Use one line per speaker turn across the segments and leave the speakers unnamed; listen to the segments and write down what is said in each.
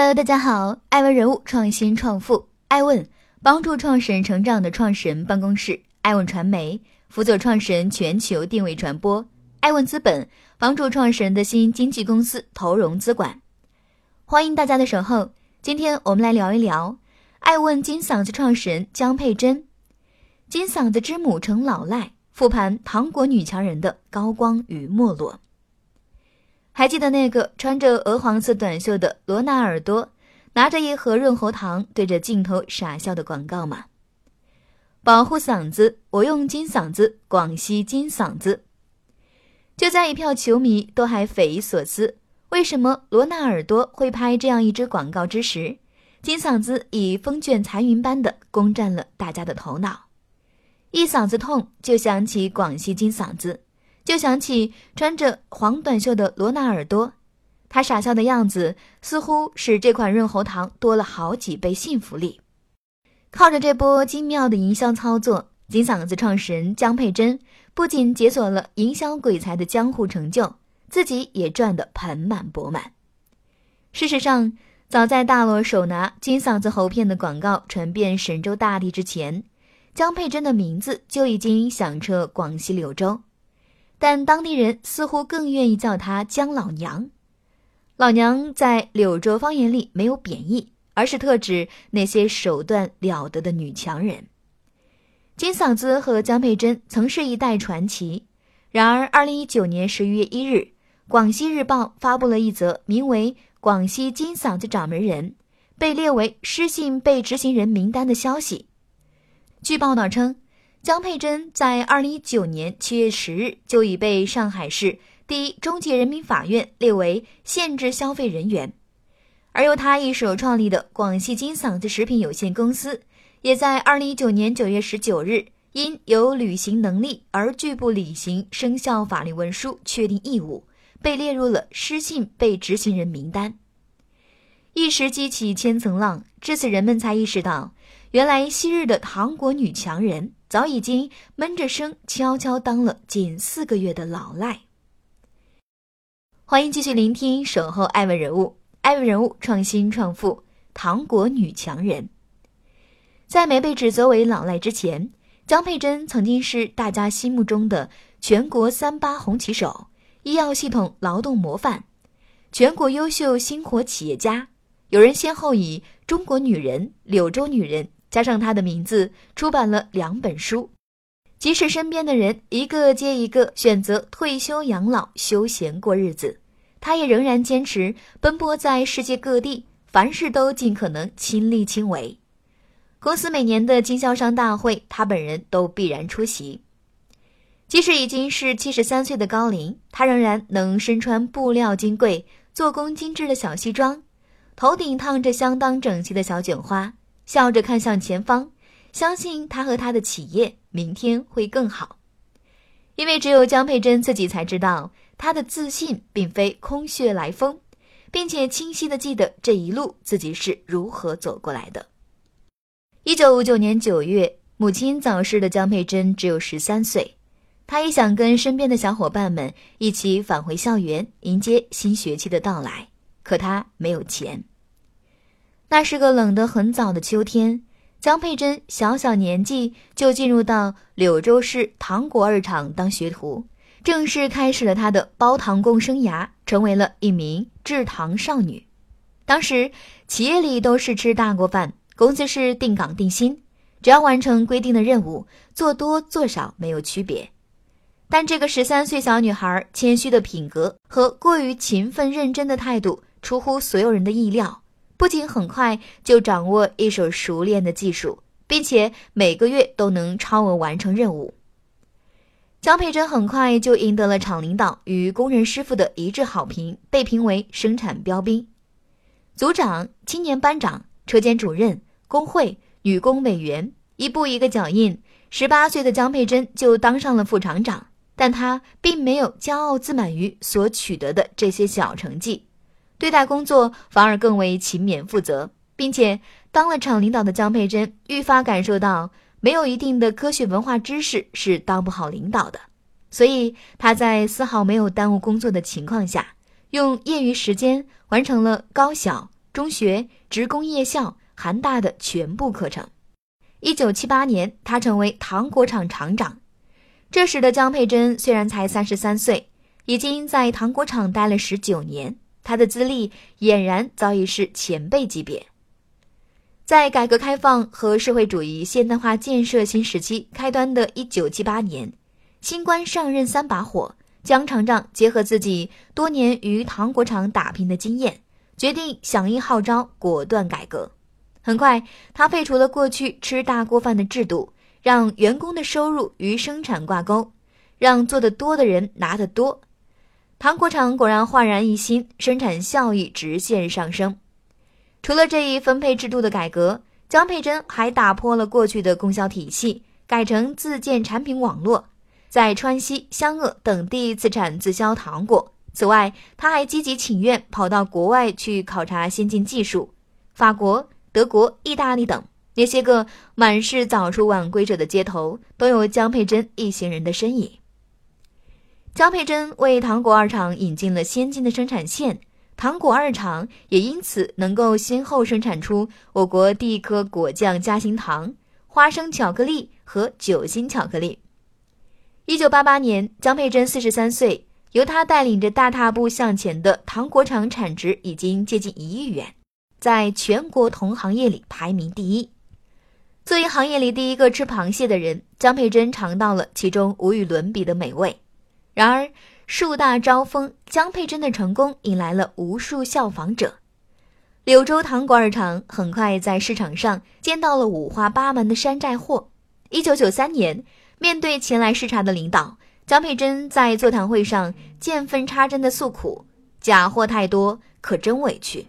Hello，大家好，艾问人物创新创富，艾问帮助创始人成长的创始人办公室，艾问传媒辅佐创始人全球定位传播，艾问资本帮助创始人的新经纪公司投融资管。欢迎大家的守候，今天我们来聊一聊。艾问金嗓子创始人江佩珍，金嗓子之母成老赖，复盘糖果女强人的高光与没落。还记得那个穿着鹅黄色短袖的罗纳尔多，拿着一盒润喉糖对着镜头傻笑的广告吗？保护嗓子，我用金嗓子，广西金嗓子。就在一票球迷都还匪夷所思，为什么罗纳尔多会拍这样一支广告之时，金嗓子以风卷残云般的攻占了大家的头脑。一嗓子痛就想起广西金嗓子。就想起穿着黄短袖的罗纳尔多，他傻笑的样子似乎使这款润喉糖多了好几倍信服力。靠着这波精妙的营销操作，金嗓子创始人江佩珍不仅解锁了营销鬼才的江湖成就，自己也赚得盆满钵满。事实上，早在大罗手拿金嗓子喉片的广告传遍神州大地之前，江佩珍的名字就已经响彻广西柳州。但当地人似乎更愿意叫她江老娘。老娘在柳州方言里没有贬义，而是特指那些手段了得的女强人。金嗓子和江佩珍曾是一代传奇。然而，二零一九年十一月一日，《广西日报》发布了一则名为《广西金嗓子掌门人被列为失信被执行人名单》的消息。据报道称。江佩珍在二零一九年七月十日就已被上海市第一中级人民法院列为限制消费人员，而由他一手创立的广西金嗓子食品有限公司，也在二零一九年九月十九日因有履行能力而拒不履行生效法律文书确定义务，被列入了失信被执行人名单。一时激起千层浪，至此人们才意识到，原来昔日的糖果女强人。早已经闷着声悄悄当了仅四个月的老赖。欢迎继续聆听《守候爱问人物》，爱问人物创新创富，糖果女强人。在没被指责为老赖之前，江佩珍曾经是大家心目中的全国三八红旗手、医药系统劳动模范、全国优秀星火企业家。有人先后以“中国女人”“柳州女人”。加上他的名字，出版了两本书。即使身边的人一个接一个选择退休养老、休闲过日子，他也仍然坚持奔波在世界各地，凡事都尽可能亲力亲为。公司每年的经销商大会，他本人都必然出席。即使已经是七十三岁的高龄，他仍然能身穿布料金贵、做工精致的小西装，头顶烫着相当整齐的小卷花。笑着看向前方，相信他和他的企业明天会更好，因为只有江佩珍自己才知道，他的自信并非空穴来风，并且清晰的记得这一路自己是如何走过来的。一九五九年九月，母亲早逝的江佩珍只有十三岁，她也想跟身边的小伙伴们一起返回校园，迎接新学期的到来，可她没有钱。那是个冷得很早的秋天，江佩珍小小年纪就进入到柳州市糖果二厂当学徒，正式开始了她的包糖工生涯，成为了一名制糖少女。当时企业里都是吃大锅饭，工资是定岗定薪，只要完成规定的任务，做多做少没有区别。但这个十三岁小女孩谦虚的品格和过于勤奋认真的态度，出乎所有人的意料。不仅很快就掌握一手熟练的技术，并且每个月都能超额完成任务。江佩珍很快就赢得了厂领导与工人师傅的一致好评，被评为生产标兵。组长、青年班长、车间主任、工会、女工委员，一步一个脚印，十八岁的江佩珍就当上了副厂长。但她并没有骄傲自满于所取得的这些小成绩。对待工作反而更为勤勉负责，并且当了厂领导的江佩珍愈发感受到，没有一定的科学文化知识是当不好领导的。所以他在丝毫没有耽误工作的情况下，用业余时间完成了高小、中学、职工夜校、韩大的全部课程。一九七八年，他成为糖果厂厂长。这时的江佩珍虽然才三十三岁，已经在糖果厂待了十九年，他的资历俨然早已是前辈级别。在改革开放和社会主义现代化建设新时期开端的一九七八年，新官上任三把火，江厂长结合自己多年于糖果厂打拼的经验，决定响应号召，果断改革。很快，他废除了过去吃大锅饭的制度，让员工的收入与生产挂钩，让做得多的人拿得多。糖果厂果然焕然一新，生产效益直线上升。除了这一分配制度的改革，江佩珍还打破了过去的供销体系，改成自建产品网络，在川西、湘鄂等地自产自销糖果。此外，他还积极请愿，跑到国外去考察先进技术，法国。德国、意大利等那些个满是早出晚归者的街头，都有江佩珍一行人的身影。江佩珍为糖果二厂引进了先进的生产线，糖果二厂也因此能够先后生产出我国第一颗果酱夹心糖、花生巧克力和酒心巧克力。一九八八年，江佩珍四十三岁，由他带领着大踏步向前的糖果厂产值已经接近一亿元。在全国同行业里排名第一。作为行业里第一个吃螃蟹的人，江佩珍尝到了其中无与伦比的美味。然而，树大招风，江佩珍的成功引来了无数效仿者。柳州糖果二厂很快在市场上见到了五花八门的山寨货。一九九三年，面对前来视察的领导，江佩珍在座谈会上见缝插针的诉苦：“假货太多，可真委屈。”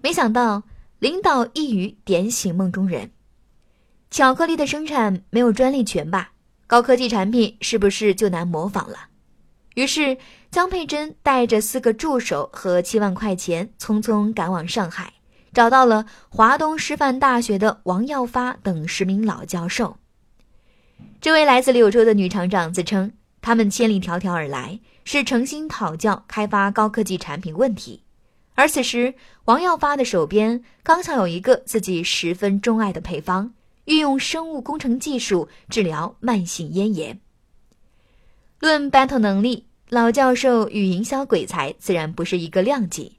没想到领导一语点醒梦中人，巧克力的生产没有专利权吧？高科技产品是不是就难模仿了？于是江佩珍带着四个助手和七万块钱，匆匆赶往上海，找到了华东师范大学的王耀发等十名老教授。这位来自柳州的女厂长自称，他们千里迢迢而来，是诚心讨教开发高科技产品问题。而此时，王耀发的手边刚巧有一个自己十分钟爱的配方，运用生物工程技术治疗慢性咽炎。论 battle 能力，老教授与营销鬼才自然不是一个量级。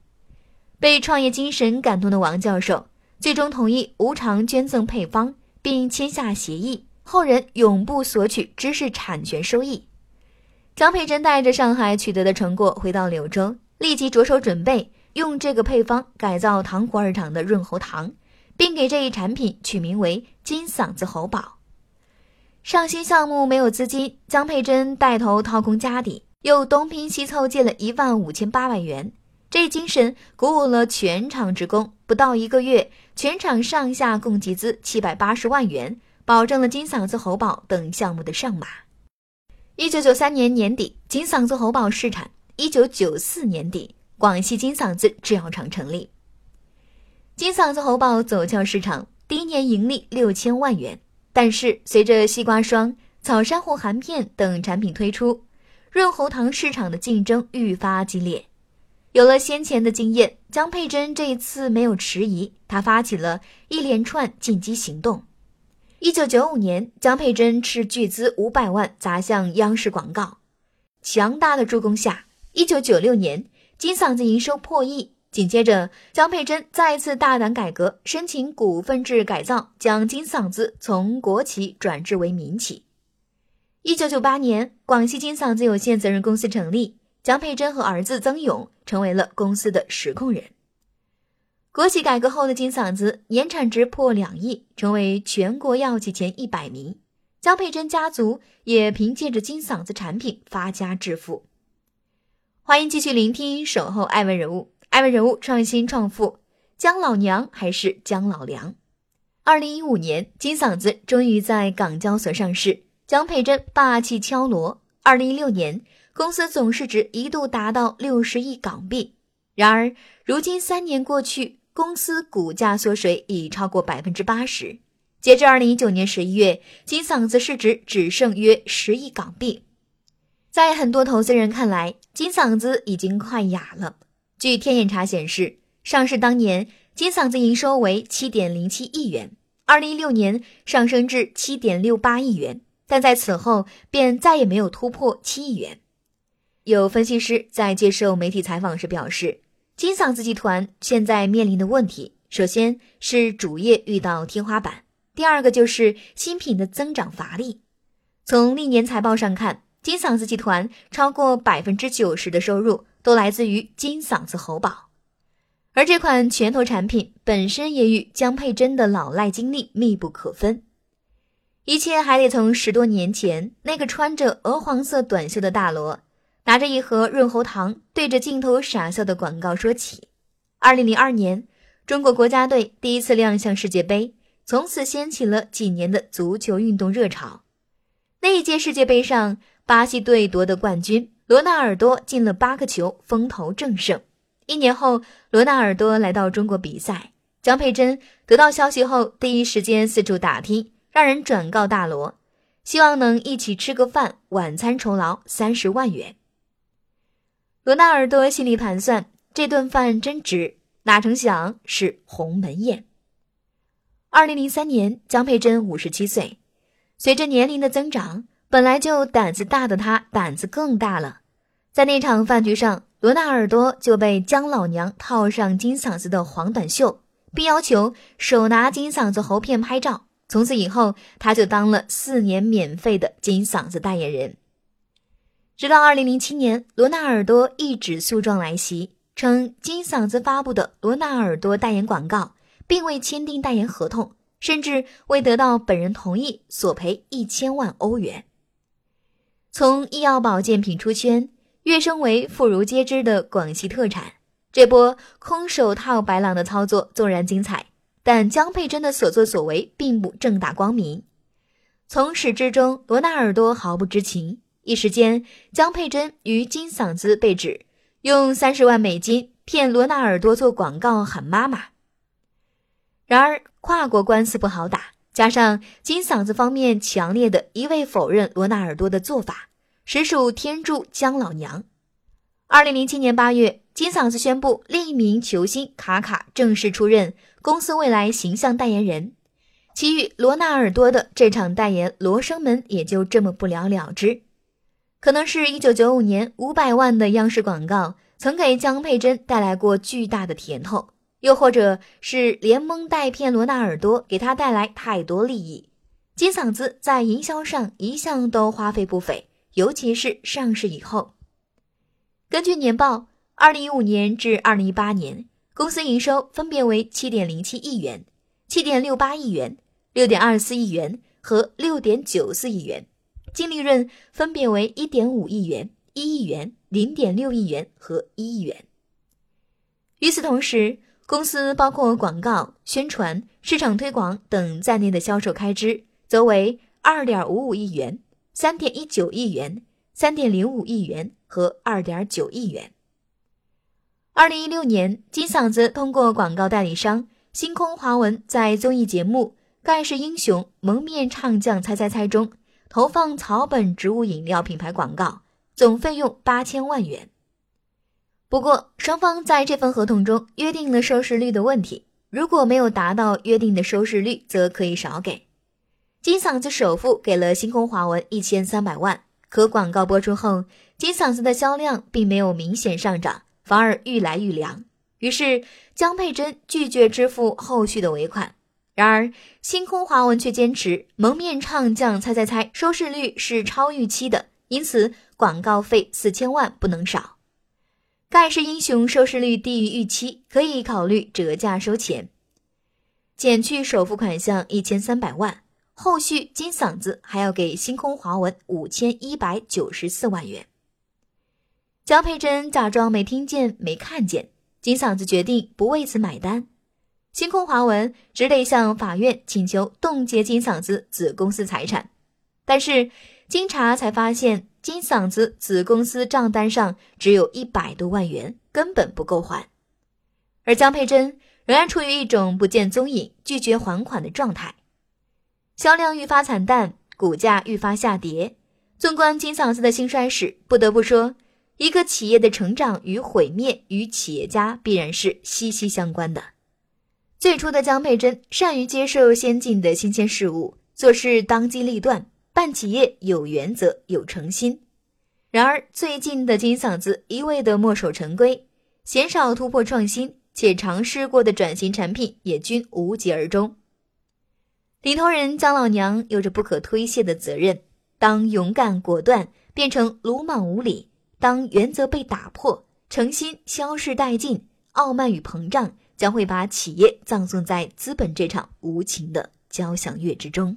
被创业精神感动的王教授，最终同意无偿捐赠配方，并签下协议，后人永不索取知识产权收益。张佩珍带着上海取得的成果回到柳州，立即着手准备。用这个配方改造糖果二厂的润喉糖，并给这一产品取名为“金嗓子喉宝”。上新项目没有资金，江佩珍带头掏空家底，又东拼西凑借了一万五千八百元。这一精神鼓舞了全厂职工，不到一个月，全厂上下共集资七百八十万元，保证了金嗓子喉宝等项目的上马。一九九三年年底，金嗓子喉宝试产；一九九四年底。广西金嗓子制药厂成立，金嗓子喉宝走俏市场，第一年盈利六千万元。但是随着西瓜霜、草珊瑚含片等产品推出，润喉糖市场的竞争愈发激烈。有了先前的经验，江佩珍这一次没有迟疑，她发起了一连串进击行动。一九九五年，江佩珍斥巨资五百万砸向央视广告，强大的助攻下，一九九六年。金嗓子营收破亿，紧接着江佩珍再次大胆改革，申请股份制改造，将金嗓子从国企转制为民企。一九九八年，广西金嗓子有限责任公司成立，江佩珍和儿子曾勇成为了公司的实控人。国企改革后的金嗓子年产值破两亿，成为全国药企前一百名。江佩珍家族也凭借着金嗓子产品发家致富。欢迎继续聆听《守候爱问人物》，爱问人物创新创富，姜老娘还是姜老梁？二零一五年，金嗓子终于在港交所上市，姜佩珍霸气敲锣。二零一六年，公司总市值一度达到六十亿港币。然而，如今三年过去，公司股价缩水已超过百分之八十。截至二零一九年十一月，金嗓子市值只剩约十亿港币。在很多投资人看来，金嗓子已经快哑了。据天眼查显示，上市当年，金嗓子营收为七点零七亿元，二零一六年上升至七点六八亿元，但在此后便再也没有突破七亿元。有分析师在接受媒体采访时表示，金嗓子集团现在面临的问题，首先是主业遇到天花板，第二个就是新品的增长乏力。从历年财报上看，金嗓子集团超过百分之九十的收入都来自于金嗓子喉宝，而这款拳头产品本身也与江佩珍的老赖经历密不可分。一切还得从十多年前那个穿着鹅黄色短袖的大罗。拿着一盒润喉糖，对着镜头傻笑的广告说起。二零零二年，中国国家队第一次亮相世界杯，从此掀起了几年的足球运动热潮。那一届世界杯上，巴西队夺得冠军，罗纳尔多进了八个球，风头正盛。一年后，罗纳尔多来到中国比赛，江佩珍得到消息后，第一时间四处打听，让人转告大罗，希望能一起吃个饭，晚餐酬劳三十万元。罗纳尔多心里盘算，这顿饭真值。哪成想是鸿门宴。二零零三年，江佩珍五十七岁，随着年龄的增长，本来就胆子大的他胆子更大了。在那场饭局上，罗纳尔多就被江老娘套上金嗓子的黄短袖，并要求手拿金嗓子喉片拍照。从此以后，他就当了四年免费的金嗓子代言人。直到二零零七年，罗纳尔多一纸诉状来袭，称金嗓子发布的罗纳尔多代言广告并未签订代言合同，甚至未得到本人同意，索赔一千万欧元。从医药保健品出圈，跃升为妇孺皆知的广西特产，这波空手套白狼的操作纵然精彩，但江佩珍的所作所为并不正大光明，从始至终，罗纳尔多毫不知情。一时间，江佩珍与金嗓子被指用三十万美金骗罗纳尔多做广告喊妈妈。然而，跨国官司不好打，加上金嗓子方面强烈的一味否认罗纳尔多的做法，实属天助姜老娘。二零零七年八月，金嗓子宣布另一名球星卡卡正式出任公司未来形象代言人，其与罗纳尔多的这场代言罗生门也就这么不了了之。可能是一九九五年五百万的央视广告曾给江佩珍带来过巨大的甜头，又或者是连蒙带骗罗纳尔多给他带来太多利益。金嗓子在营销上一向都花费不菲，尤其是上市以后。根据年报，二零一五年至二零一八年，公司营收分别为七点零七亿元、七点六八亿元、六点二四亿元和六点九四亿元。净利润分别为一点五亿元、一亿元、零点六亿元和一亿元。与此同时，公司包括广告、宣传、市场推广等在内的销售开支，则为二点五五亿元、三点一九亿元、三点零五亿元和二点九亿元。二零一六年，金嗓子通过广告代理商星空华文，在综艺节目《盖世英雄蒙面唱将猜猜猜》中。投放草本植物饮料品牌广告，总费用八千万元。不过，双方在这份合同中约定了收视率的问题，如果没有达到约定的收视率，则可以少给。金嗓子首付给了星空华文一千三百万，可广告播出后，金嗓子的销量并没有明显上涨，反而愈来愈凉。于是，江佩珍拒绝支付后续的尾款。然而，星空华文却坚持蒙面唱将猜猜猜收视率是超预期的，因此广告费四千万不能少。盖世英雄收视率低于预期，可以考虑折价收钱，减去首付款项一千三百万，后续金嗓子还要给星空华文五千一百九十四万元。江佩珍假装没听见、没看见，金嗓子决定不为此买单。星空华文只得向法院请求冻结金嗓子子公司财产，但是经查才发现，金嗓子子公司账单上只有一百多万元，根本不够还。而江佩珍仍然处于一种不见踪影、拒绝还款的状态，销量愈发惨淡，股价愈发下跌。纵观金嗓子的兴衰史，不得不说，一个企业的成长与毁灭与企业家必然是息息相关的。最初的江佩珍善于接受先进的新鲜事物，做事当机立断，办企业有原则有诚心。然而，最近的金嗓子一味的墨守成规，鲜少突破创新，且尝试过的转型产品也均无疾而终。领头人姜老娘有着不可推卸的责任，当勇敢果断变成鲁莽无礼。当原则被打破，诚心消逝殆尽，傲慢与膨胀将会把企业葬送在资本这场无情的交响乐之中。